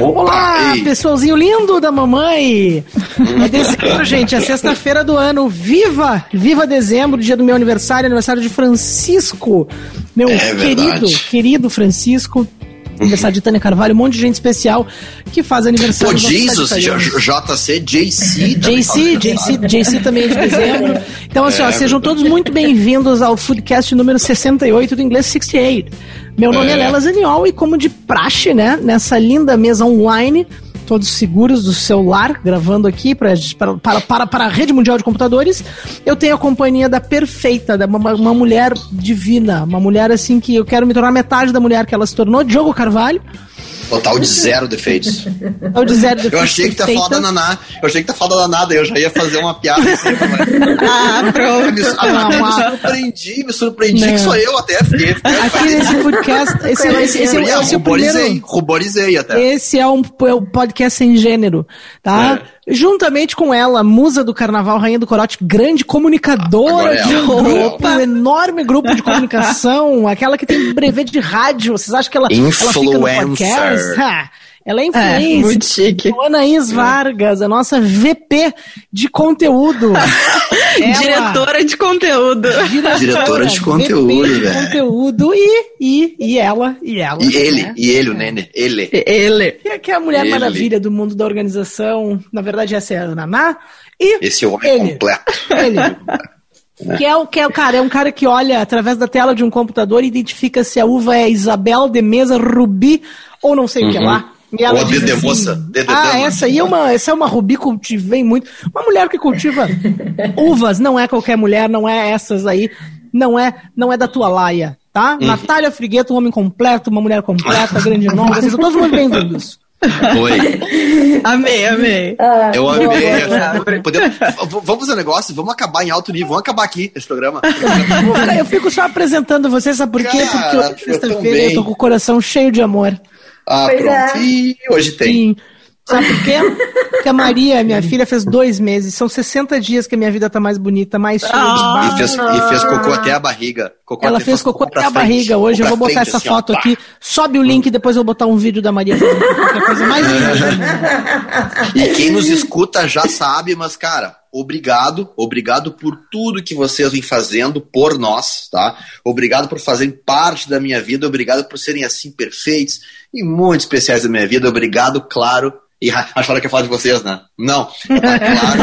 Opa, Olá, ei. pessoalzinho lindo da mamãe! É dezembro, gente, é sexta-feira do ano. Viva! Viva dezembro, dia do meu aniversário, aniversário de Francisco, meu é querido, verdade. querido Francisco. Aniversário de Tânia Carvalho, um monte de gente especial que faz aniversário. Pô, Jesus, JC, JC. JC, JC, JC também é de dezembro. Então, assim, é, ó, sejam todos muito bem-vindos ao Foodcast número 68 do Inglês 68. Meu nome é, é Lela Zaniol e como de praxe, né, nessa linda mesa online, todos seguros do celular, gravando aqui pra, para, para, para a rede mundial de computadores, eu tenho a companhia da perfeita, da uma, uma mulher divina, uma mulher assim que eu quero me tornar metade da mulher que ela se tornou, Diogo Carvalho. Total de zero defeitos. Total de zero defeitos. Eu achei que tá falando da Naná. Eu achei que tá falando da nada. Eu já ia fazer uma piada assim, mas... Ah, pronto. Me, ah, me surpreendi, me surpreendi não. que sou eu até. Fiquei, fiquei Aqui nesse podcast. Esse, esse, esse, é, esse, ruborizei, primeiro, ruborizei até. Esse é um, é um podcast sem gênero, tá? É. Juntamente com ela, musa do carnaval, rainha do corote, grande comunicadora é de roupa, um enorme grupo de comunicação, aquela que tem brevet de rádio. Vocês acham que ela, ela fica no podcast? Ha, ela é influencer. É, muito chique. Anaís Vargas, a nossa VP de conteúdo. ela, diretora de conteúdo. Diretora, diretora de conteúdo, velho. De conteúdo e, e, e ela, e ela. E ele, né? e ele, o Nene, ele. Ele. Que é a Mulher ele. Maravilha do mundo da organização. Na verdade, essa é a Naná. E Esse é o homem ele. completo. Ele. Que é o que é o cara, é um cara que olha através da tela de um computador e identifica se a uva é Isabel de Mesa Rubi ou não sei uhum. o que lá. E ela Ou a dedemoça. Assim, ah, essa aí é uma, essa é uma rubi cultivei muito. Uma mulher que cultiva uvas, não é qualquer mulher, não é essas aí, não é, não é da tua laia, tá? Hum. Natália Frigueto, um homem completo, uma mulher completa, grande nome, vocês são todos muito bem-vindos. Oi. amei, amei. Ah, eu amei. Podemos, vamos fazer um negócio, vamos acabar em alto nível, vamos acabar aqui esse programa. eu fico só apresentando vocês, sabe por quê? Cara, Porque sexta-feira eu tô com o coração cheio de amor. Ah, pois pronto. É. E hoje tem. Sim. Sabe por quê? Porque a Maria, minha filha, fez dois meses. São 60 dias que a minha vida tá mais bonita, mais cheia ah, de barro. E fez, e fez cocô até a barriga. Cocô Ela fez cocô até a barriga. Hoje eu vou botar frente, essa assim, foto ó, aqui. Sobe o link e depois eu vou botar um vídeo da Maria qualquer coisa mais linda. e quem nos escuta já sabe, mas, cara, obrigado, obrigado por tudo que vocês vêm fazendo por nós, tá? Obrigado por fazerem parte da minha vida, obrigado por serem assim perfeitos e muito especiais da minha vida, obrigado, claro. E acharam que eu falar de vocês, né? Não, tá claro.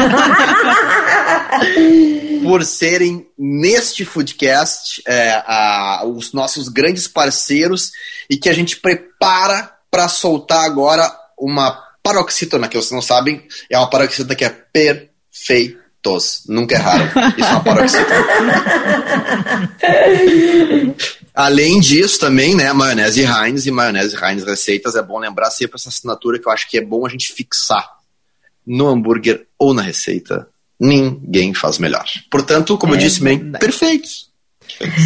por serem neste foodcast é, a, os nossos grandes parceiros e que a gente prepara para soltar agora uma paroxítona, que vocês não sabem, é uma paroxítona que é perfeita. Nunca erraram. Isso é uma paroxítona. Além disso, também, né, maionese Heinz e maionese Heinz Receitas, é bom lembrar sempre essa assinatura que eu acho que é bom a gente fixar no hambúrguer ou na receita. Ninguém faz melhor. Portanto, como é, eu disse bem, perfeitos.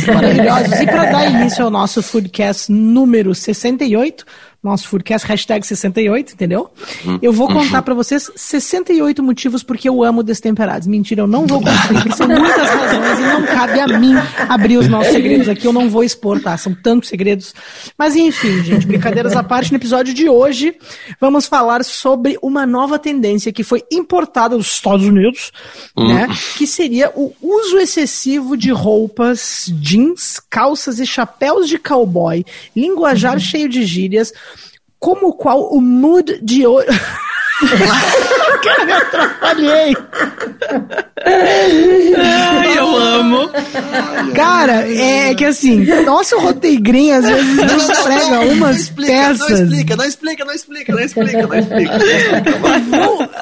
Maravilhosos. E para dar início ao nosso Foodcast número 68, nosso Foodcast, hashtag 68, entendeu? Uhum. Eu vou contar uhum. para vocês 68 motivos porque eu amo destemperados. Mentira, eu não vou contar, porque são muitas razões e não cabe a mim abrir os nossos segredos aqui, eu não vou expor, tá? São tantos segredos. Mas enfim, gente, brincadeiras à parte, no episódio de hoje, vamos falar sobre uma nova tendência que foi importada dos Estados Unidos, uhum. né? Que seria o uso excessivo de roupas, jeans, calças e chapéus de cowboy, linguajar cheio de gírias, como qual o mood de hoje. Cara, me atrapalhei. Ai, eu amo. Cara, é que assim, nosso roteigrinho às vezes não, não prega não, umas não explica, peças. Não explica, não explica, não explica, não explica, não explica. Não explica.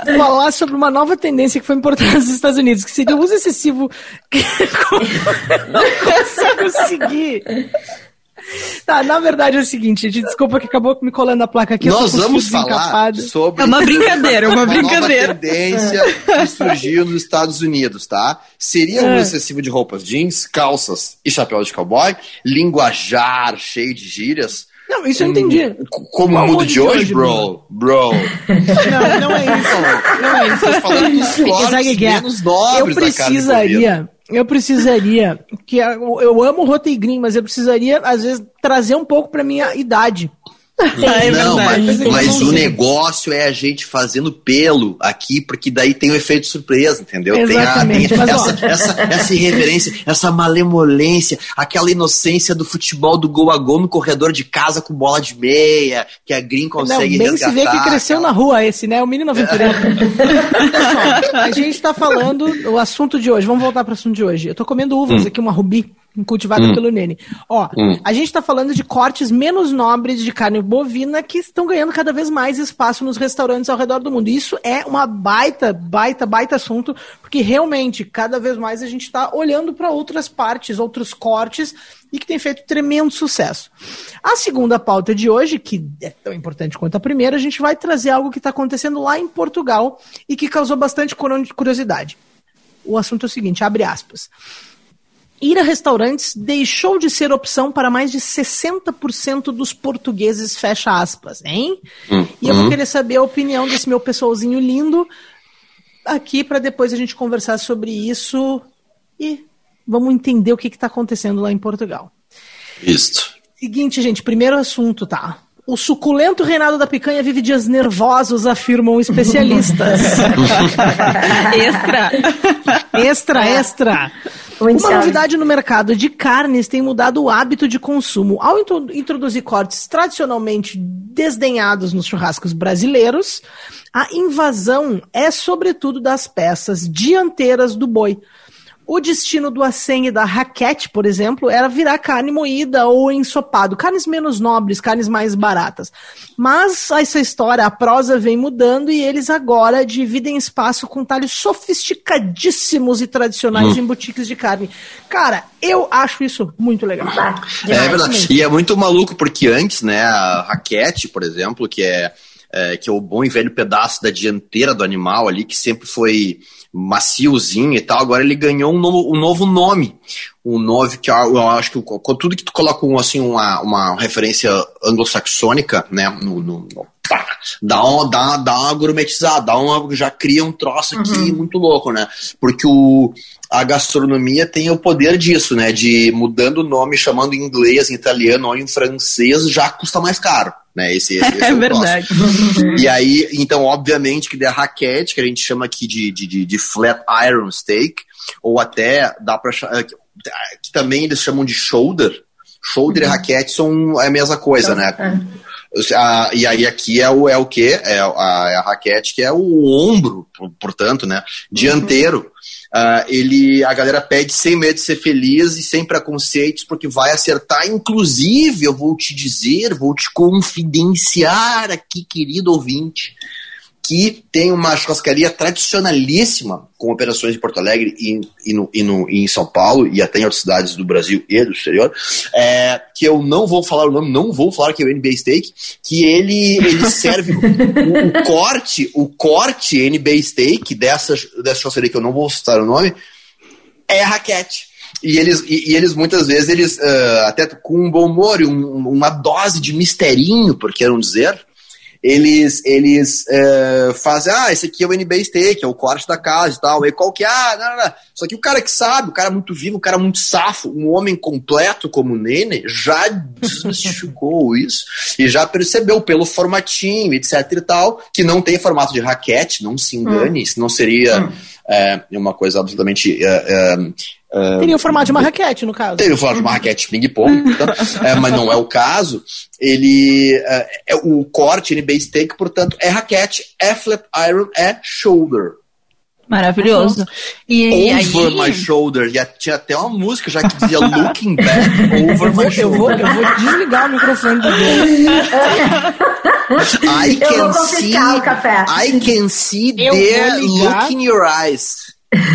Vou falar sobre uma nova tendência que foi importante nos Estados Unidos, que seria o uso excessivo. não consigo seguir. Tá, na verdade é o seguinte, gente, desculpa que acabou me colando a placa aqui. Nós vamos falar sobre... É uma brincadeira, é uma, uma brincadeira. Uma tendência que surgiu nos Estados Unidos, tá? Seria um é. excessivo de roupas jeans, calças e chapéu de cowboy, linguajar cheio de gírias, não, isso eu entendi. Como o mundo de hoje, bro? Bro. Não, não é isso. Não é isso. Falando dos corpos menos nobres Eu precisaria eu precisaria que eu amo o mas eu precisaria às vezes trazer um pouco para minha idade. É não, mas, Mas não o negócio é a gente fazendo pelo aqui, porque daí tem o efeito surpresa, entendeu? Tem, a, tem Exatamente, essa, essa, essa irreverência, essa malemolência, aquela inocência do futebol do gol a gol no corredor de casa com bola de meia, que a Green Não, consegue bem se vê que resgatar, cresceu na rua esse, né? O menino aventureiro. Só, a gente tá falando o assunto de hoje. Vamos voltar para o assunto de hoje. Eu tô comendo uvas aqui, uma rubi cultivada pelo Nene. Ó, Hum. a gente tá falando de cortes menos nobres de carne bovina que estão ganhando cada vez mais espaço nos restaurantes ao redor do mundo. Isso é uma baita, baita, baita assunto, porque realmente cada vez mais a gente tá olhando para outras partes, outros cortes e que tem feito tremendo sucesso. A segunda pauta de hoje, que é tão importante quanto a primeira, a gente vai trazer algo que está acontecendo lá em Portugal e que causou bastante curiosidade. O assunto é o seguinte, abre aspas. Ir a restaurantes deixou de ser opção para mais de 60% dos portugueses, fecha aspas, hein? E eu vou querer saber a opinião desse meu pessoalzinho lindo aqui para depois a gente conversar sobre isso e vamos entender o que está acontecendo lá em Portugal. Isto. Seguinte, gente, primeiro assunto, tá? O suculento reinado da picanha vive dias nervosos, afirmam especialistas. Extra. extra, extra. Muito Uma novidade no mercado de carnes tem mudado o hábito de consumo. Ao intro- introduzir cortes tradicionalmente desdenhados nos churrascos brasileiros, a invasão é sobretudo das peças dianteiras do boi. O destino do acém e da raquete, por exemplo, era virar carne moída ou ensopado, carnes menos nobres, carnes mais baratas. Mas essa história, a prosa vem mudando e eles agora dividem espaço com talhos sofisticadíssimos e tradicionais em boutiques de carne. Cara, eu acho isso muito legal. É verdade. E é muito maluco porque antes, né, a raquete, por exemplo, que é, é, que é o bom e velho pedaço da dianteira do animal ali, que sempre foi maciozinho e tal, agora ele ganhou um novo, um novo nome. Um novo que eu, acho que com tudo que tu coloca um, assim, uma, uma referência anglo-saxônica, né, no, no- no- pá, dá, uma, dá, dá uma gourmetizada, dá uma, já cria um troço aqui muito louco, né? Porque o, a gastronomia tem o poder disso, né? De mudando o nome, chamando em inglês, em italiano ou em francês, já custa mais caro, né? Esse, esse, esse É verdade. E aí, então, obviamente, que der raquete, que a gente chama aqui de, de, de, flat iron steak, ou até dá pra chamar, que, que também eles chamam de shoulder. Shoulder e raquete são é a mesma coisa, né? Ah, e aí aqui é o, é o quê? É a, é a raquete, que é o ombro, por- portanto, né? Dianteiro. Ah, ele, a galera pede sem medo de ser feliz e sem preconceitos, porque vai acertar. Inclusive, eu vou te dizer, vou te confidenciar aqui, querido ouvinte, que tem uma churrascaria tradicionalíssima com operações em Porto Alegre e, e no, e no- e em São Paulo e até em outras cidades do Brasil e do exterior, é, que eu não vou falar o nome, não vou falar que é o NBA Steak, que ele, ele serve o, o corte, o corte NBA Steak dessa, dessa churrascaria que eu não vou citar o nome, é raquete. E eles, e, e eles muitas vezes, eles, ah, até com um bom humor e um- uma dose de misterinho, por que não dizer, eles, eles eh, fazem, ah, esse aqui é o NBA Steak, é o corte da casa e tal. E qual que é? Ah, não, não, não. Só que o cara que sabe, o cara muito vivo, o cara muito safo, um homem completo como o Nene, já desmistificou isso e já percebeu pelo formatinho, etc e tal, que não tem formato de raquete, não se engane, isso não seria eh, uma coisa absolutamente. eh, Teria o formato de uma raquete, no caso. Teve o formato de uma raquete ping-pong, portanto, é, mas não é o caso. Ele é, é o corte NBA steak, portanto, é raquete, é flat iron, é shoulder. Maravilhoso. E, aí, over my shoulder. E a- tinha até uma música já que dizia looking back over my eu, vou, shoulder. eu vou desligar o microfone do. I Eu can see, o café. I can see Eu vou their ligar. look in your eyes.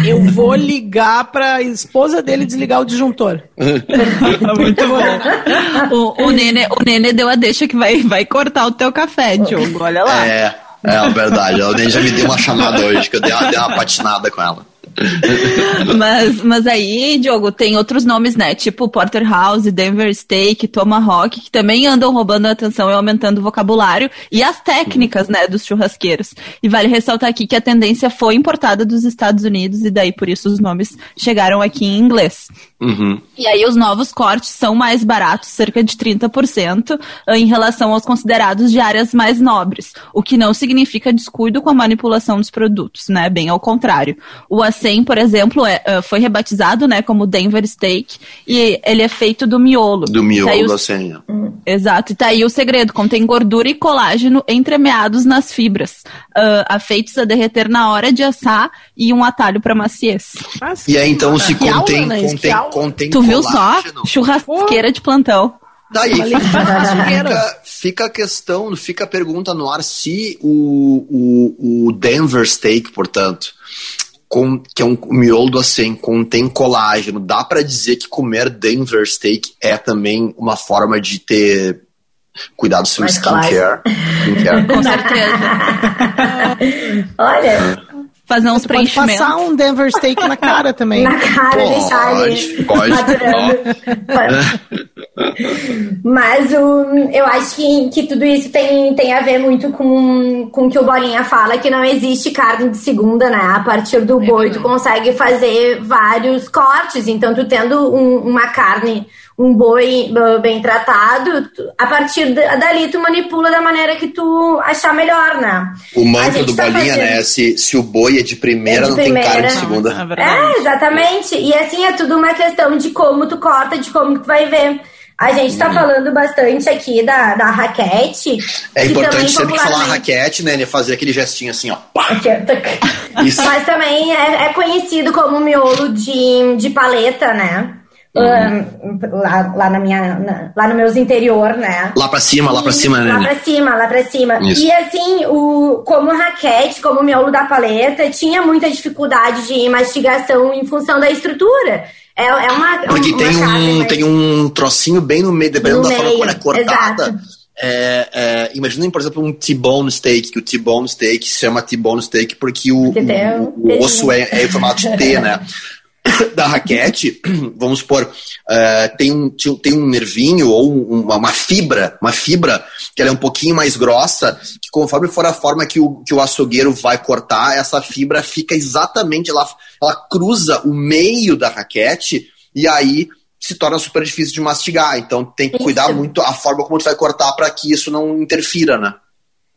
Eu vou ligar pra esposa dele desligar o disjuntor. Muito bom. O, o, Nene, o Nene deu a deixa que vai, vai cortar o teu café, Diogo. Olha lá. É, é verdade. Ela já me deu uma chamada hoje, que eu dei uma, dei uma patinada com ela. mas, mas aí, Diogo, tem outros nomes, né? Tipo Porterhouse, Denver Steak, Tomahawk, que também andam roubando a atenção e aumentando o vocabulário e as técnicas, né, dos churrasqueiros. E vale ressaltar aqui que a tendência foi importada dos Estados Unidos e daí por isso os nomes chegaram aqui em inglês. Uhum. E aí os novos cortes são mais baratos, cerca de 30%, eh, em relação aos considerados de áreas mais nobres, o que não significa descuido com a manipulação dos produtos, né? Bem ao contrário. O Acém, por exemplo, é, eh, foi rebatizado, né, como Denver Steak e ele é feito do miolo. Do miolo Tá aí da senha. Exato, e tá aí o segredo, contém gordura e colágeno entremeados nas fibras, ah, afeitos a derreter na hora de assar e um atalho para maciez. Mas, E aí, então, se que aula, contém, né? contém, contém Tu viu só? colágeno, Churrasqueira de plantão. Daí fica, fica a questão, fica a pergunta no ar se o, o, o Denver Steak, portanto, com, que é um miolo acém, contém colágeno, dá pra dizer que comer Denver Steak é também uma forma de ter cuidado do seu skincare. skincare. Com certeza. Olha, Fazer uns Você pode preenchimentos. passar um Denver Steak na cara também. na cara, deixar ali Pode, maturando. Mas o, eu acho que, que tudo isso tem, tem a ver muito com, com o que o Bolinha fala, que não existe carne de segunda, né? A partir do boi, tu consegue fazer vários cortes. Então, tu tendo um- uma carne, um boi bem tratado, tu- a partir da- dali tu manipula da maneira que tu achar melhor, né? O mantra do tá Bolinha, fazendo- né? Se, se o boi é de primeira, É de não tem cara de primeira. segunda. É verdade. É, exatamente. E assim, é tudo uma questão de como tu corta, de como tu vai ver. A gente tá falando bastante aqui da, da raquete. É importante também sempre falar raquete, né? Ele fazer aquele gestinho assim, ó. Pá! Mas também é, é conhecido como miolo de, de paleta, né? Uhum. Lá, lá na minha na- lá no meus interior, né? Lá pra cima, lá pra E- cima, né? Lá pra cima, lá pra cima. Isso. E assim, o, como raquete, como o miolo da paleta, tinha muita dificuldade de mastigação em função da estrutura. É, é uma. Porque uma tem carne um, mais- tem um trocinho bem no meio, dependendo No da forma como é meio, cortada. exato. É, é, imaginem, por exemplo, um T-bone steak, que o T-bone steak se chama T-bone steak porque o, Porque o- um o osso é, é em formato de T, né? Da raquete, vamos supor, é, tem, um, tem um nervinho ou um- uma, uma fibra, uma fibra que ela é um pouquinho mais grossa, que conforme for a forma que o, que o açougueiro vai cortar, essa fibra fica exatamente, ela, ela cruza o meio da raquete e aí se torna super difícil de mastigar. Então tem que cuidar Isso. muito a forma como tu vai cortar para que isso não interfira, né?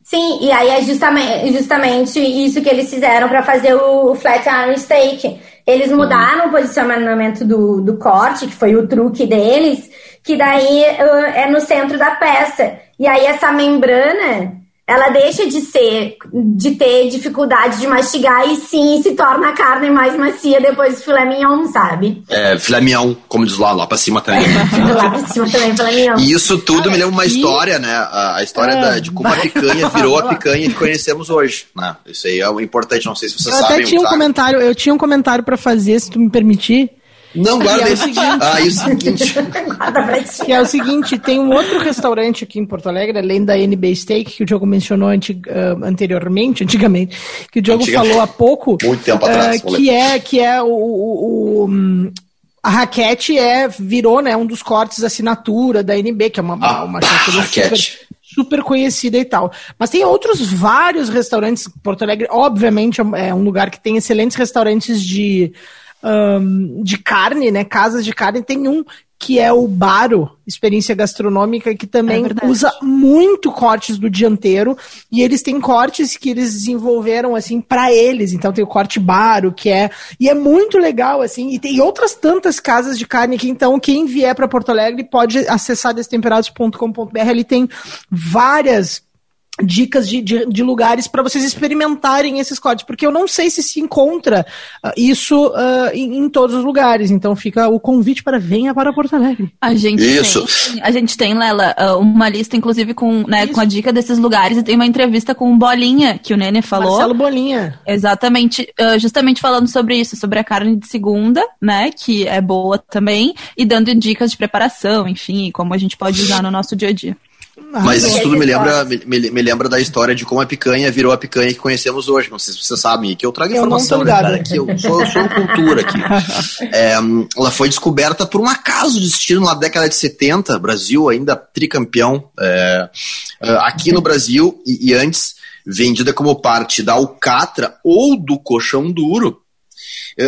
Sim, e aí é justamente, justamente isso que eles fizeram para fazer o, o Flat Iron Steak. Eles mudaram o posicionamento do, do corte, que foi o truque deles, que daí uh, é no centro da peça. E aí essa membrana, ela deixa de ser, de ter dificuldade de mastigar e sim se torna a carne mais macia depois do filé mignon, sabe? É, filé mignon, como diz lá, lá pra cima também. Lá pra cima também, filé mignon. E isso tudo me lembra uma e- história, né? A, a história É, da- de como a picanha virou a vai picanha que conhecemos hoje. Né? Isso aí é o importante, não sei se vocês Eu sabem. até tinha um tá? comentário, eu tinha um comentário pra fazer, se tu me permitir. Não, guarda é o isso. seguinte- Ah, e o seguinte. Que é o seguinte, tem um outro restaurante aqui em Porto Alegre, além da NB Steak, que o Diogo mencionou anti- ah, anteriormente, antigamente, que o Diogo Antigamente. falou há pouco. Muito tempo ah, atrás, que é que é o, o- o, hum, a raquete é virou, né, um dos cortes assinatura da NB, que é uma Ah, uma super super conhecida e tal. Mas tem outros vários restaurantes. Porto Alegre, obviamente, é um lugar que tem excelentes restaurantes de, ahn, de carne, né? Casas de carne. Tem um que é o Baro, experiência gastronômica, que É também verdade. usa muito cortes do dianteiro. E eles têm cortes que eles desenvolveram, assim, para eles. Então tem o corte Baro, que é. E é muito legal, assim. E tem outras tantas casas de carne que, então, quem vier para Porto Alegre pode acessar destemperados.com.br. Ali tem várias dicas de, de, de lugares para vocês experimentarem esses cortes, porque eu não sei se se encontra ah, isso ah, em, em todos os lugares. Então fica o convite para venha para Porto Alegre. A gente Isso. tem, a gente tem, Lela, ah, uma lista, inclusive, com, né, com a dica desses lugares, e tem uma entrevista com o Bolinha, que o Nene falou. Marcelo Bolinha. Exatamente, ah, justamente falando sobre isso, sobre a carne de segunda, né, que é boa também, e dando dicas de preparação, enfim, como a gente pode usar no nosso dia a dia. Mas isso tudo me lembra, me, me, lembra da história de como a picanha virou a picanha que conhecemos hoje. Não sei se vocês sabem, que eu trago informação, eu né, cara, que eu sou, sou cultura aqui. É, ela foi descoberta por um acaso de destino na década de 70, Brasil ainda tricampeão. É, é, aqui no Brasil, e, e antes vendida como parte da alcatra ou do colchão duro.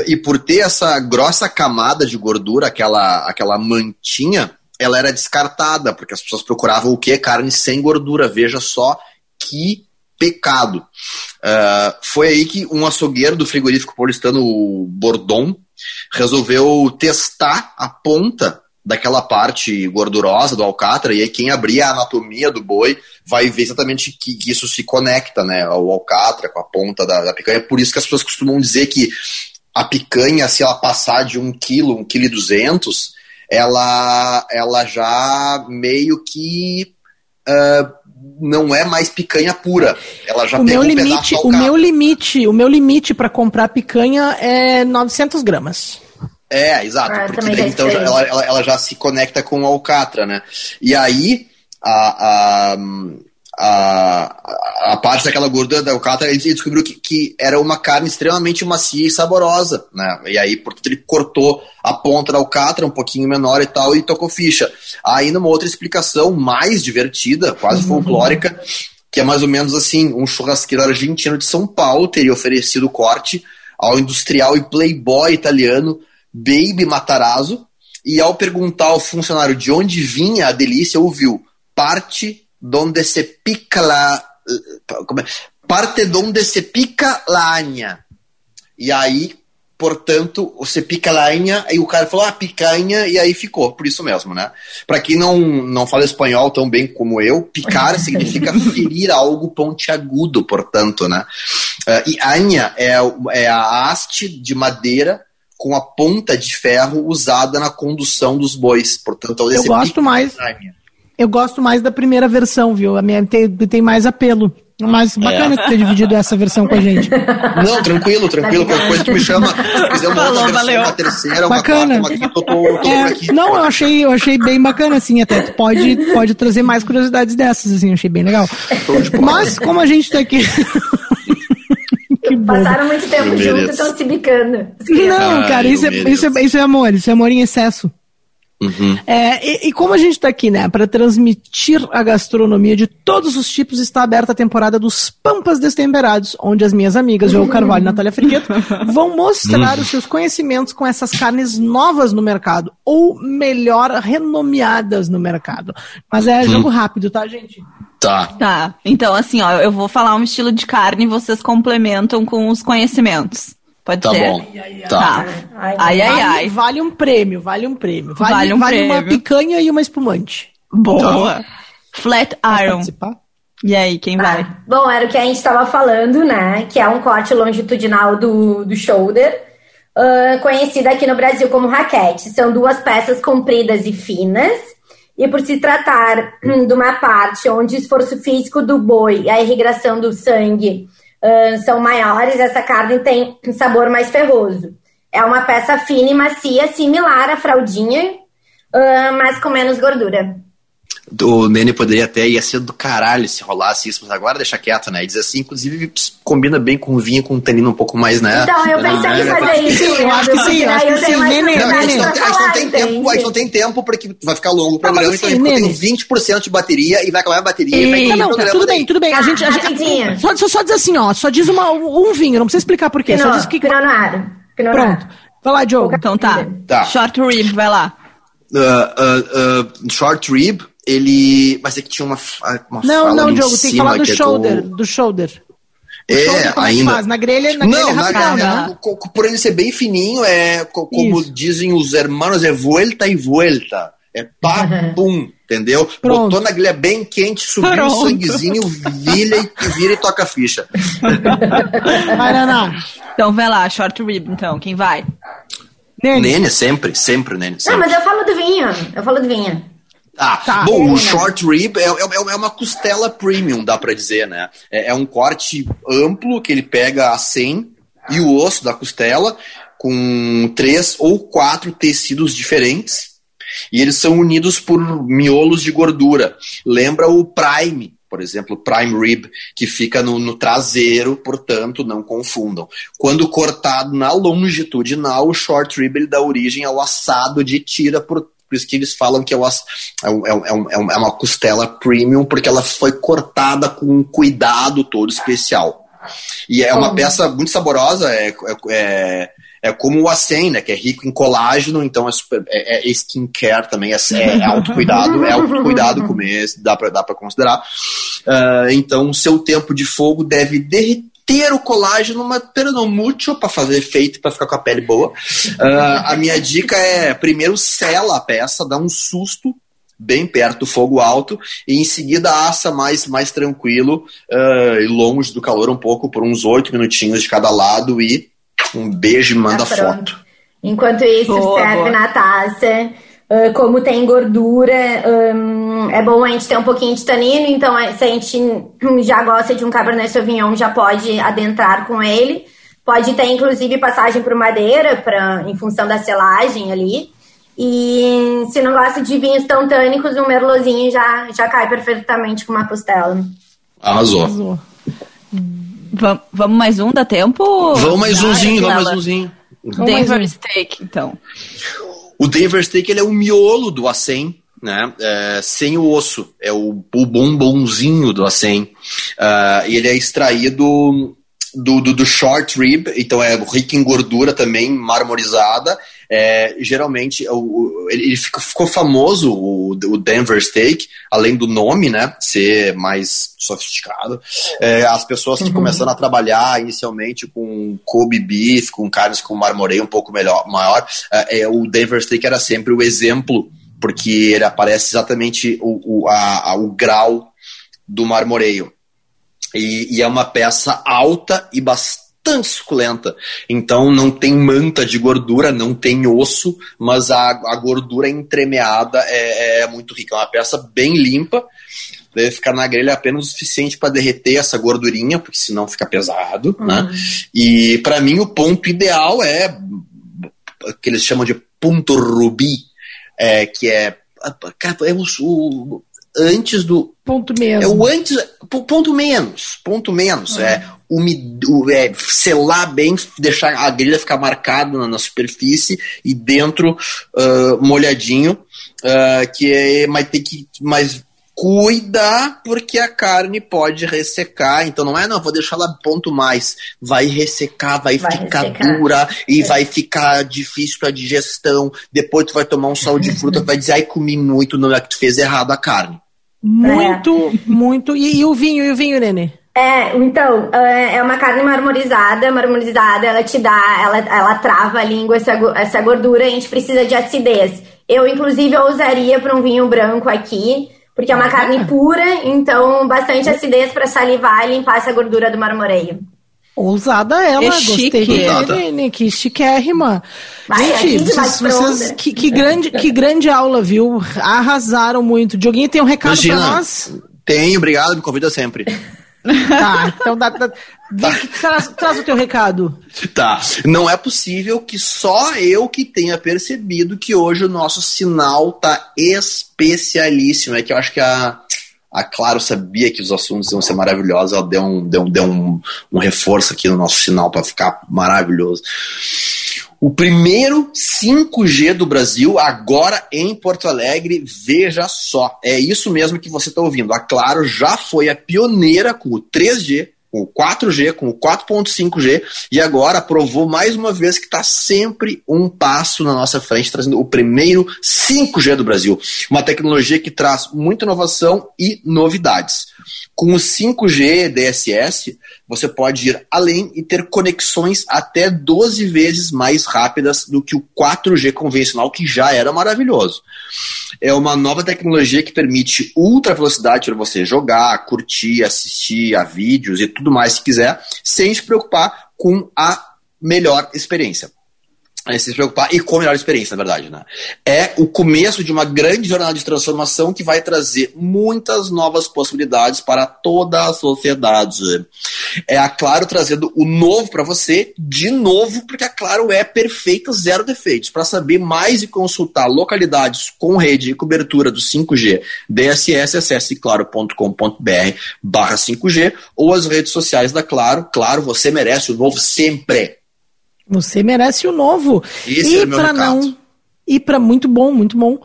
E por ter essa grossa camada de gordura, aquela, aquela mantinha, ela era descartada, porque as pessoas procuravam o que? Carne sem gordura. Veja só que pecado. Uh, foi aí que um açougueiro do frigorífico paulistano Bordon resolveu testar a ponta daquela parte gordurosa do alcatra, e aí quem abrir a anatomia do boi vai ver exatamente que, que isso se conecta, né, ao alcatra, com a ponta da, da picanha. Por isso que as pessoas costumam dizer que a picanha, se ela passar de um quilo, um quilo e duzentos, ela, ela já meio que uh, não é mais picanha pura. Ela já o meu um limite, o meu limite, o meu limite para comprar picanha é 900 gramas. É, exato, ah, porque daí, então ela, ela, ela, já se conecta com o alcatra, né? E aí a, a, a, a parte daquela gordura da alcatra, ele descobriu que, que era uma carne extremamente macia e saborosa, né? E aí, portanto, ele cortou a ponta da alcatra um pouquinho menor e tal e tocou ficha. Aí, numa outra explicação mais divertida, quase uhum. folclórica, que é mais ou menos assim, um churrasqueiro argentino de São Paulo teria oferecido o corte ao industrial e playboy italiano Baby Matarazzo, e ao perguntar ao funcionário de onde vinha a delícia, ouviu parte donde se pica la. É? Parte donde se pica la aña. E aí, portanto, você pica la aña, e o cara falou, ah, picanha, e aí ficou, por isso mesmo, né? Para quem não, não fala espanhol tão bem como eu, picar significa ferir algo pontiagudo, portanto, né? Uh, e anha é, é a haste de madeira com a ponta de ferro usada na condução dos bois. Portanto, eu gosto mais. Eu gosto mais da primeira versão, viu? A minha tem, tem mais apelo. Mas bacana é. ter dividido essa versão com a gente. Não, tranquilo, tranquilo. Qualquer coisa tu me chama. Se quiser uma outra versão, valeu. uma terceira, bacana. uma quarta, uma quinta, eu tô, tô é, aqui. Não, eu achei, eu achei bem bacana, assim, até. Tu pode, pode trazer mais curiosidades dessas, assim, achei bem legal. Mas, como a gente tá aqui. Passaram muito tempo juntos e estão se bicando. Não, cara, isso é, isso, é, isso é amor, isso é amor em excesso. Uhum. É, e, e, como a gente está aqui, né, para transmitir a gastronomia de todos os tipos, está aberta a temporada dos Pampas Destemperados, onde as minhas amigas João Carvalho e Natália Frigueto vão mostrar uhum. os seus conhecimentos com essas carnes novas no mercado, ou melhor, renomeadas no mercado. Mas é uhum. jogo rápido, tá, gente? Tá. Tá. Então, assim, ó, eu vou falar um estilo de carne e vocês complementam com os conhecimentos. Pode tá ser? Bom. Tá. tá. Ai, ai, ai, ai. Vale um prêmio, vale um prêmio. Vale, vale, um vale prêmio. uma picanha e uma espumante. Boa. Tá. Flat Iron. E aí, quem vai? Ah, bom, era o que a gente estava falando, né? Que é um corte longitudinal do, do shoulder, uh, conhecida aqui no Brasil como raquete. São duas peças compridas e finas. E por se tratar de uma parte onde o esforço físico do boi e a irrigação do sangue são maiores, essa carne tem um sabor mais ferroso. É uma peça fina e macia, similar à fraldinha, uh, mas com menos gordura o Nene poderia até ia ser do caralho se rolasse isso, mas agora deixa quieto, né? E diz assim, inclusive combina bem com vinho com tanino um pouco mais, né? Então, eu pensei em fazer isso. Eu acho que sim, eu acho que sim. Nene, não, a, gente não, a, gente não tem tempo, a gente não tem tempo porque vai ficar longo o programa, então assim, eu tenho 20% de bateria e vai acabar a bateria e, vai não, não, tudo bem, tudo bem. A gente, a gente só, só, só diz assim, ó, só diz uma, um vinho, não precisa explicar por quê. Pinot, só diz que... Pronto. Vai lá, Diogo. Então tá. tá. Short rib, vai lá. Uh, uh, uh, short rib, ele. Mas é que tinha uma. uma não, não, Diogo, tem que falar do que é shoulder. Do shoulder. O é, shoulder, é ainda. Faz? Na grelha, na não, grelha é rapidão, na, né? Por ele ser bem fininho, é como Isso. dizem os hermanos, é vuelta e vuelta. É pá, pum, entendeu? Pronto. Botou na grelha bem quente, subiu Pronto. o sanguezinho, vilha e vira e toca a ficha. Vai, Naná. Então vai lá, short rib, então, quem vai? Nene. Nene, sempre, sempre, Nene. Sempre. Não, mas eu falo do vinho, eu falo do vinho. Ah, tá, bom, o short rib é, é, é, uma costela premium, dá para dizer, né? É, é, um corte amplo que ele pega a 100 e o osso da costela com três ou quatro tecidos diferentes. e eles são unidos por miolos de gordura. Lembra o Prime, por exemplo, prime rib, que fica no, no, traseiro, portanto, não confundam. Quando cortado na longitudinal, o short rib ele dá origem ao assado de tira, por, por isso que eles falam que é, é, é, é, é uma costela premium, porque ela foi cortada com um cuidado todo especial. E é uma peça muito saborosa, é, é, é como o Acen, né, que é rico em colágeno, então é, super, é, é skincare também, é, é autocuidado, é autocuidado comer, dá pra, dá pra considerar. Uh, então, o seu tempo de fogo deve derreter o colágeno, mas não muito para fazer efeito, para ficar com a pele boa. Uh, a minha dica é, primeiro sela a peça, dá um susto, bem perto do fogo alto e em seguida assa mais, mais tranquilo uh, e longe do calor um pouco por uns oito minutinhos de cada lado e um beijo e manda tá foto. Enquanto isso, boa, serve boa. na taça. Uh, como tem gordura, um, é bom a gente ter um pouquinho de tanino, então se a gente já gosta de um Cabernet Sauvignon, já pode adentrar com ele. Pode ter, inclusive, passagem por madeira, pra, em função da selagem ali. E se não gosta de vinhos tão tânicos, um merlozinho já, já cai perfeitamente com uma costela. Arrasou. Arrasou. Vamos mais um, dá tempo? Vamos mais umzinho, vamos mais umzinho. Denver um. Steak, então. O Denver Steak ele é o miolo do acém, né? É, sem o osso. É o, o bombonzinho do acém. Uh, e ele é extraído do, do, do, short rib, então é rico em gordura também, marmorizada. É, geralmente o, ele ficou, ficou famoso, o, o, Denver Steak, além do nome, né, ser mais sofisticado. É, as pessoas que uhum. começaram a trabalhar inicialmente com Kobe beef, com carnes com marmoreio um pouco melhor, maior, é, é, o Denver Steak era sempre o exemplo, porque ele aparece exatamente o, o, a, a, o grau do marmoreio. E, e, é uma peça alta e bastante suculenta. Então não tem manta de gordura, não tem osso, mas a, a gordura entremeada é, é muito rica. É uma peça bem limpa. Deve ficar na grelha apenas o suficiente para derreter essa gordurinha, porque senão fica pesado. Né? Uhum. Né? E para mim o ponto ideal é que eles chamam de ponto rubi, é, que é, cara, é o, o antes do. Ponto menos. É o antes. Ponto menos. Ponto menos. É, umid, é selar bem, deixar a grelha ficar marcada na, na superfície e dentro uh, molhadinho. Uh, que é, mas tem que. Mas cuida porque a carne pode ressecar. Então não é, não, vou deixar lá ponto mais. Vai ressecar, vai, vai ficar ressecar. dura e é. vai ficar difícil para digestão. Depois tu vai tomar um sal de fruta, vai dizer, ai, comi muito, não é que tu fez errado a carne. Muito, é. muito. E, e, o vinho, e o vinho, Nenê? É, então, é, é uma carne marmorizada, marmorizada, ela te dá, ela, ela trava a língua, essa, essa gordura, a gente precisa de acidez. Eu, inclusive, eu usaria para um vinho branco aqui, porque é uma carne pura, então bastante acidez para salivar e limpar essa gordura do marmoreio. Ousada ela, é gostei dele, que chiquérrima. Vai, Gente, vocês, vocês que, que, grande, que grande aula, viu? Arrasaram muito. Dioguinho tem um recado para nós? Tenho, obrigado, me convida sempre. Tá, então dá, dá, tá. Traz, traz, o teu recado. Tá. Não é possível que só eu que tenha percebido que hoje o nosso sinal tá especialíssimo. É que eu acho que a a Claro sabia que os assuntos iam ser maravilhosos, ela deu um, deu, deu um, um reforço aqui no nosso sinal para ficar maravilhoso. O primeiro 5G do Brasil, agora em Porto Alegre, veja só. É isso mesmo que você está ouvindo. A Claro já foi a pioneira com o 3G, o 4G, com o 4.5G, e agora provou mais uma vez que está sempre um passo na nossa frente, trazendo o primeiro 5G do Brasil. Uma tecnologia que traz muita inovação e novidades. Com o 5G DSS, você pode ir além e ter conexões até 12 vezes mais rápidas do que o 4G convencional, que já era maravilhoso. É uma nova tecnologia que permite ultra velocidade para você jogar, curtir, assistir a vídeos e tudo mais se quiser, sem se preocupar com a melhor experiência. A se preocupar e com a melhor experiência, na verdade, né? É o começo de uma grande jornada de transformação que vai trazer muitas novas possibilidades para toda a sociedade. É a Claro trazendo o novo para você, de novo, porque a Claro é perfeita, zero defeitos. Para saber mais e consultar localidades com rede e cobertura do 5G DSS, acesse claro.com.br/barra 5G ou as redes sociais da Claro. Claro, você merece o novo sempre. Você merece o novo. Esse e é para não e para muito bom, muito bom.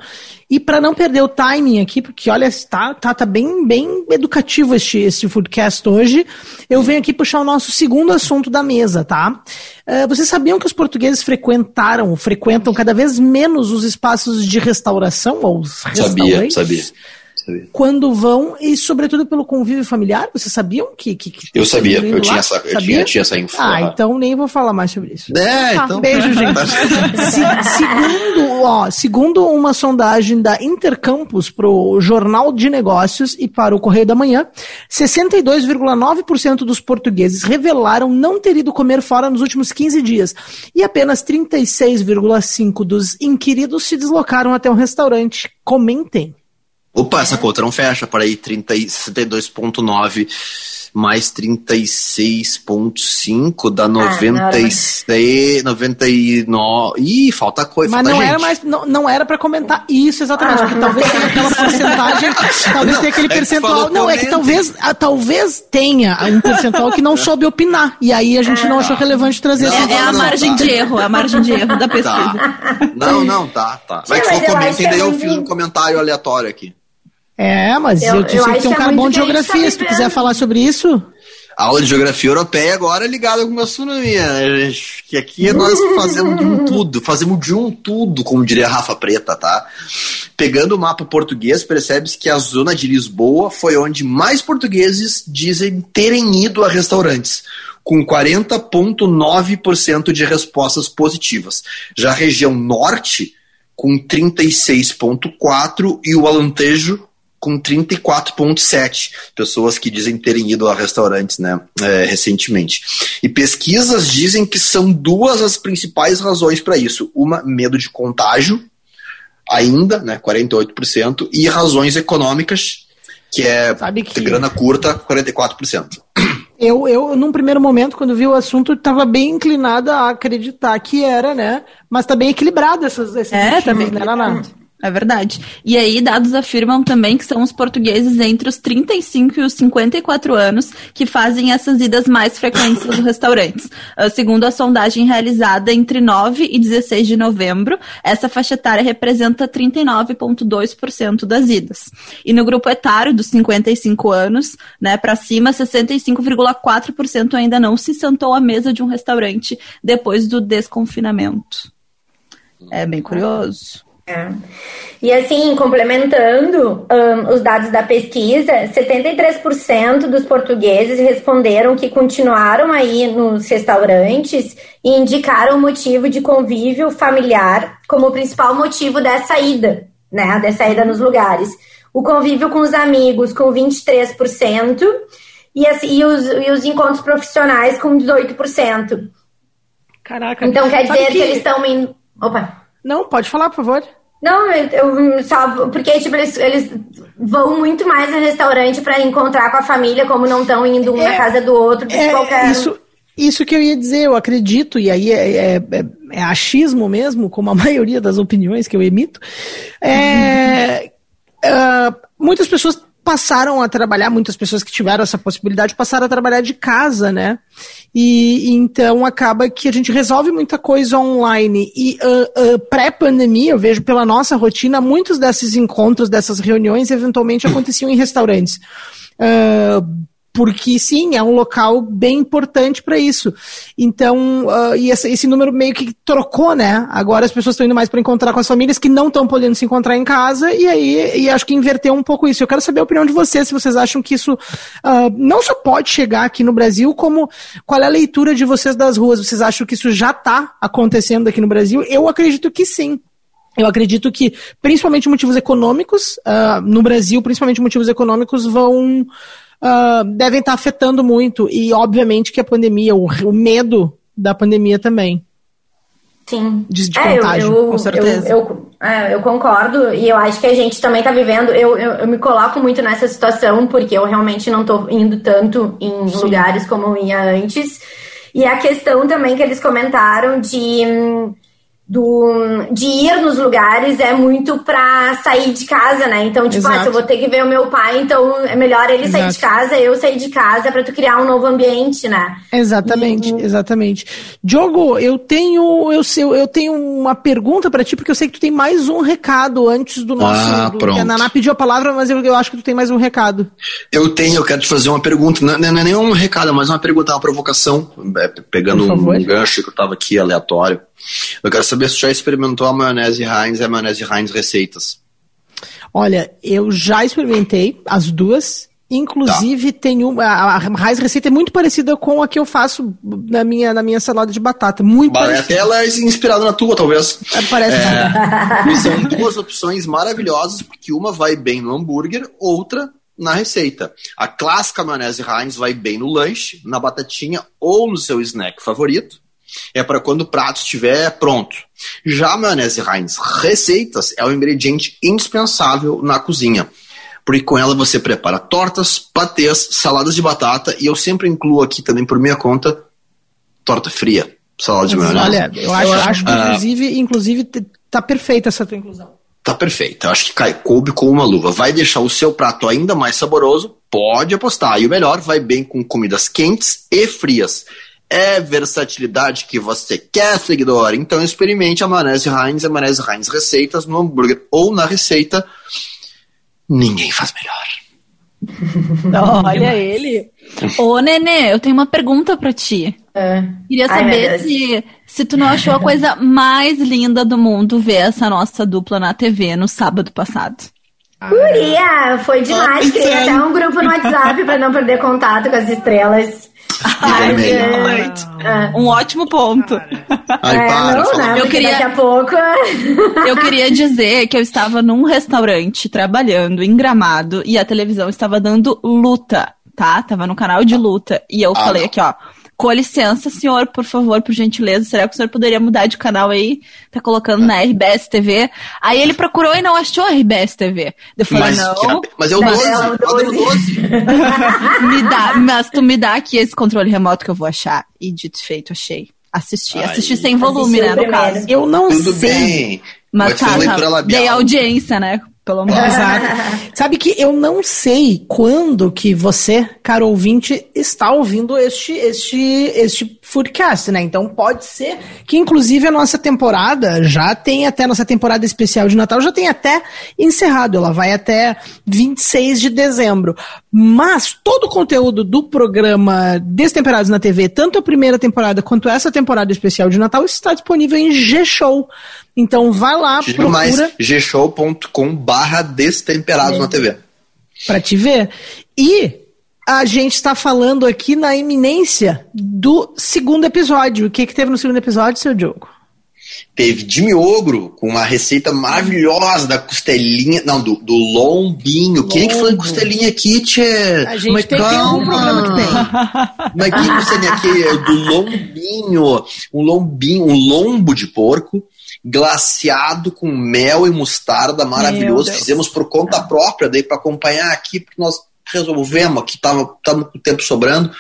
E para não perder o timing aqui, porque olha, tá, tá, tá bem, bem educativo este, este foodcast hoje. Eu venho aqui puxar o nosso segundo assunto da mesa, tá? Eh, vocês sabiam que os portugueses frequentaram, frequentam cada vez menos os espaços de restauração, ou os restaurantes? sabia. sabia. Quando vão, e sobretudo pelo convívio familiar, vocês sabiam que. que, que Eu sabia, eu tinha lá? essa, eu Sabia? tinha, tinha essa info. Ah, então nem vou falar mais sobre isso. É, Tá, então. beijo, gente. Se- segundo, ó, segundo uma sondagem da Intercampus para o Jornal de Negócios e para o Correio da Manhã, 62,9% dos portugueses revelaram não ter ido comer fora nos últimos 15 dias. E apenas 36,5% dos inquiridos se deslocaram até um restaurante. Comentem. Opa, essa conta não fecha. Para aí, 30 e 62,9 mais 36,5 dá 96, 99. Ih, falta coisa. Mas falta não gente. era mais, não, não era para comentar isso exatamente, porque talvez tenha aquela porcentagem, talvez Não, tenha aquele é percentual. falou Não, é que talvez, ah, talvez tenha um percentual que não soube opinar. E aí a gente não achou relevante trazer Não, essa É, é a não, margem tá. de erro, é a margem de erro da pesquisa. Tá. Não, não, tá, tá. Mas Sim, que for comentem, que é daí eu fiz um comentário aleatório aqui. É, mas eu, Eu- eu, sei que tem um é cara bom muito de tá geografia. Se tu quiser falar sobre isso, A aula de geografia europeia agora é ligada com gastronomia, né, gente? Que aqui nós fazemos de um tudo, fazemos de um tudo, como diria a Rafa Preta, tá? Pegando o mapa português, percebe-se que a zona de Lisboa foi onde mais portugueses dizem terem ido a restaurantes, com 40,9% de respostas positivas. Já a região norte, com 36,4% e o Alentejo com 34,7 pessoas que dizem terem ido a restaurantes né, é, recentemente. E pesquisas dizem que são duas as principais razões para isso. Uma, medo de contágio, ainda, né, 48%, e razões econômicas, que é Sabe que- grana curta, 44%. eu, eu, num primeiro momento, quando vi o assunto, estava bem inclinada a acreditar que era, né? Mas tá bem equilibrado essas, esses É, motivos, também. né, Naná? É verdade. E aí, dados afirmam também que são os portugueses entre os 35 e os 54 anos que fazem essas idas mais frequentes aos restaurantes. Ah, Segundo a sondagem realizada entre 9 e 16 de novembro, essa faixa etária representa 39,2% das idas. E no grupo etário dos 55 anos, né, para cima, 65,4% ainda não se sentou à mesa de um restaurante depois do desconfinamento. É bem curioso. É. E assim, complementando ahn, os dados da pesquisa, 73% dos portugueses responderam que continuaram aí nos restaurantes e indicaram o motivo de convívio familiar como o principal motivo dessa ida, né? Dessa ida nos lugares. O convívio com os amigos com 23% e, assim, e, os, e os encontros profissionais com 18%. Caraca. Então quer dizer que, eles estão indo. Opa! Não, pode falar, por favor. Não, eu, só porque tipo, eles, eles vão muito mais no restaurante para encontrar com a família, como não estão indo um na É, casa do outro, de É, qualquer. isso, isso que eu ia dizer, eu acredito, e aí é, é, é- é achismo mesmo, como a maioria das opiniões que eu emito. É, ah, muitas pessoas passaram a trabalhar, muitas pessoas que tiveram essa possibilidade passaram a trabalhar de casa, né? E, então acaba que a gente resolve muita coisa online. E ah, ah, pré-pandemia, eu vejo pela nossa rotina, muitos desses encontros, dessas reuniões, eventualmente aconteciam em restaurantes. Ah, porque sim, é um local bem importante para isso. Então, ah, e esse, esse número meio que trocou, né? Agora as pessoas estão indo mais para encontrar com as famílias que não estão podendo se encontrar em casa, e aí e acho que inverteu um pouco isso. Eu quero saber a opinião de vocês, se vocês acham que isso ah, não só pode chegar aqui no Brasil, como qual é a leitura de vocês das ruas? Vocês acham que isso já está acontecendo aqui no Brasil? Eu acredito que sim. Eu acredito que, principalmente motivos econômicos, ah, no Brasil, principalmente motivos econômicos, vão. Ah, devem estar afetando muito. E, obviamente, que a pandemia, o, o medo da pandemia também. Sim. De, de é, contágio, eu, eu, com certeza. Eu, eu, é, eu, concordo e eu acho que a gente também está vivendo. Eu, eu, eu, me coloco muito nessa situação porque eu realmente não estou indo tanto em Sim. lugares como eu ia antes. E a questão também que eles comentaram de. Do, de ir nos lugares é muito pra sair de casa, né? Então, tipo, ah, se eu vou ter que ver o meu pai, então é melhor ele Exato. sair de casa, eu sair de casa para tu criar um novo ambiente, né? Exatamente, e, exatamente. Diogo, eu tenho eu, eu, eu tenho uma pergunta para ti, porque eu sei que tu tem mais um recado antes do nosso. Ah, do, pronto. A Naná pediu a palavra, mas eu, eu acho que tu tem mais um recado. Eu tenho, eu quero te fazer uma pergunta. Não, não é nem um recado, mas uma pergunta, uma provocação, é, pegando um gancho que eu tava aqui aleatório. Eu quero saber se já experimentou a maionese Heinz e a maionese Heinz receitas. Olha, eu já experimentei as duas. Inclusive, tá. tem uma. A Heinz receita é muito parecida com a que eu faço na minha, na minha salada de batata. Muito parecida. Até ela é inspirada na tua, talvez. É, parece. É, são duas opções maravilhosas, porque uma vai bem no hambúrguer, outra na receita. A clássica maionese Heinz vai bem no lanche, na batatinha ou no seu snack favorito é para quando o prato estiver pronto. Já a maionese Heinz Receitas é o ingrediente indispensável na cozinha. Porque com ela você prepara tortas, patês, saladas de batata e eu sempre incluo aqui também por minha conta torta fria, salada de maionese. Olha, eu acho, eu acho que ah. inclusive, inclusive tá perfeita essa tua inclusão. Tá perfeita. Eu acho que cai coube com uma luva. Vai deixar o seu prato ainda mais saboroso? Pode apostar. E o melhor, vai bem com comidas quentes e frias é versatilidade que você quer, seguidor? Então experimente a maionese Heinz e a maionese Heinz receitas no hambúrguer ou na receita. Ninguém faz melhor. Olha ele. Ô, Nenê, eu tenho uma pergunta para ti. É. Queria saber Ai, se, se tu não achou a coisa mais linda do mundo ver essa nossa dupla na TV no sábado passado. Curia, foi demais. Criei até um grupo no WhatsApp para não perder contato com as estrelas. Ai, gente. Um ótimo ponto. Ai, é, para, não, não, eu queria, daqui a pouco. eu queria dizer que eu estava num restaurante trabalhando em Gramado e a televisão estava dando luta, tá? Tava no canal de luta. E eu ah, falei não. aqui, ó. Com licença, senhor, por favor, por gentileza, será que o senhor poderia mudar de canal aí? Tá colocando na RBS TV. Aí ele procurou e não achou a RBS TV. Eu falei, mas, não. mas é o 12, é o 12. 12. me dá, mas tu me dá aqui esse controle remoto que eu vou achar. E dito feito, achei. Assisti. Ai, assisti sem volume, né, no caso. Eu não Tudo sei. Bem. Mas, cara, dei audiência, né? Pelo menos. Exato. Sabe que eu não sei quando que você, caro ouvinte, está ouvindo este, este, este Foodcast, né? Então pode ser que, inclusive, a nossa temporada já tem até, nossa temporada especial de Natal já tem até encerrado. Ela vai até 26 de dezembro. Mas todo o conteúdo do programa Destemperados na TV, tanto a primeira temporada quanto essa temporada especial de Natal, está disponível em G-Show. Então vai lá, Digo procura... mais, gshow.com barra destemperados é. na TV. Pra te ver. E a gente está falando aqui na iminência do segundo episódio. O que que teve no segundo episódio, seu Diogo? Teve Jimmy Ogro com uma receita maravilhosa da costelinha, não, do, do lombinho. Quem é que foi costelinha aqui, tchê? A gente Mas tem, tem um programa que tem. Mas que costelinha aqui é do lombinho, um lombinho, um lombo de porco glaciado com mel e mostarda maravilhoso. Fizemos por conta própria, daí para acompanhar aqui, porque nós resolvemos que estava com o tempo sobrando,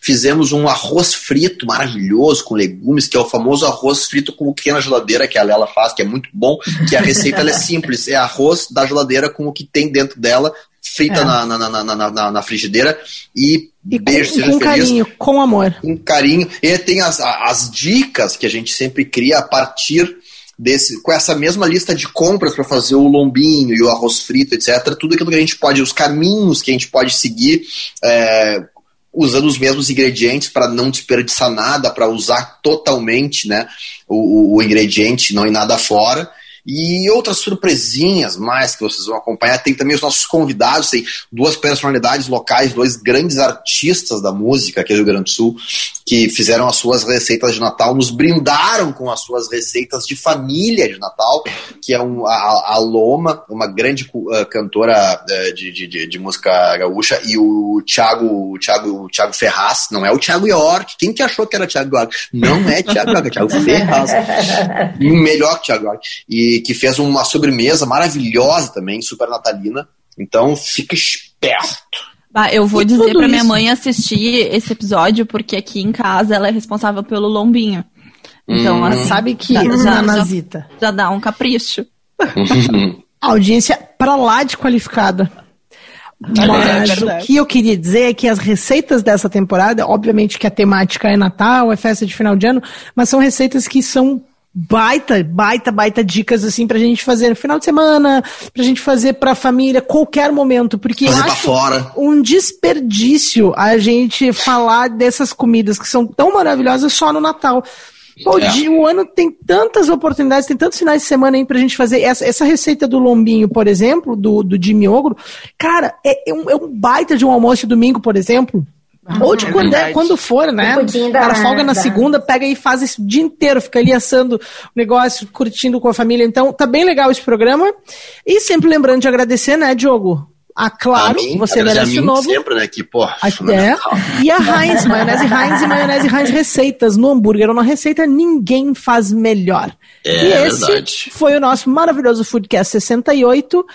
fizemos um arroz frito maravilhoso com legumes, que é o famoso arroz frito com o que na geladeira, que a Lela faz, que é muito bom, que a receita é simples, é arroz da geladeira com o que tem dentro dela, frita é. na, na, na, na, na, frigideira e, e beijo, com, seja com feliz. carinho, com amor. Com carinho. E tem as, as dicas que a gente sempre cria a partir desse, com essa mesma lista de compras para fazer o lombinho e o arroz frito, etc. Tudo aquilo que a gente pode, os caminhos que a gente pode seguir é, usando os mesmos ingredientes para não desperdiçar nada, para usar totalmente né, o, o, ingrediente, não ir nada fora. E outras surpresinhas mais que vocês vão acompanhar. Tem também os nossos convidados, tem duas personalidades locais, dois grandes artistas da música aqui do Rio Grande do Sul, que fizeram as suas receitas de Natal, nos brindaram com as suas receitas de família de Natal, que é um, a, a Loma, uma grande uh, cantora uh, de, de, de, música gaúcha, e o Thiago, o Thiago, o Thiago Ferraz, não é o Thiago York. Quem que achou que era Thiago York? Não é Thiago York, é Thiago Ferraz. Melhor que Thiago York. E que fez uma sobremesa maravilhosa também, super natalina. Então fica esperto. Bah, eu vou e dizer pra minha mãe assistir esse episódio, porque aqui em casa ela é responsável pelo lombinho. Então, hum. assim, sabe que já, já, já, já dá um capricho. Audiência pra lá de qualificada. É Mas é o que eu queria dizer é que as receitas dessa temporada, obviamente que a temática é Natal, é festa de final de ano, mas são receitas que são baita, baita, baita dicas assim pra gente fazer no final de semana, pra gente fazer pra família, qualquer momento, porque fazer acho fora. um desperdício a gente falar dessas comidas que são tão maravilhosas só no Natal. Pô, é. o ano tem tantas oportunidades, tem tantos finais de semana aí pra gente fazer. Essa, essa receita do lombinho, por exemplo, do, do Jimmy Ogro, cara, é, é, um, é um baita de um almoço de domingo, por exemplo. Ah, Ou de é quando, é, quando for, né? O cara folga na da... segunda, pega e faz esse dia inteiro, fica ali assando o negócio, curtindo com a família. Então, tá bem legal esse programa. E sempre lembrando de agradecer, né, Diogo? Ah, claro, mim, você merece o novo. sempre, né? Que, pô, é. E a Heinz, maionese Heinz e maionese Heinz receitas. No hambúrguer ou na receita, ninguém faz melhor. É, e esse verdade. foi o nosso maravilhoso Foodcast 68.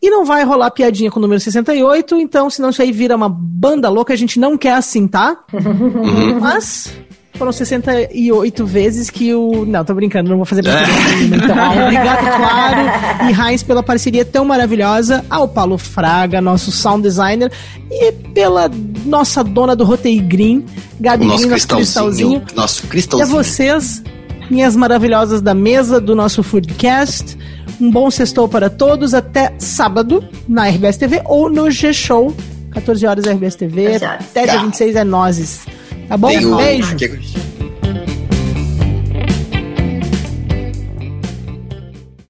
E não vai rolar piadinha com o número 68, então senão isso aí vira uma banda louca, a gente não quer assim, tá? Uhum. Mas foram 68 vezes que o. Não, tô brincando, não vou fazer piada Então, obrigado, claro, e Heinz pela parceria tão maravilhosa, ao Paulo Fraga, nosso sound designer, e pela nossa dona do Rotei Green, Gabi nosso, nosso cristalzinho. Nosso cristalzinho. E a vocês, minhas maravilhosas da mesa do nosso Foodcast. Um bom sextou para todos. Até sábado na RBS TV ou no G-Show, 14 horas RBS TV. Até dia 26 é Nozes. Tá bom? Um beijo.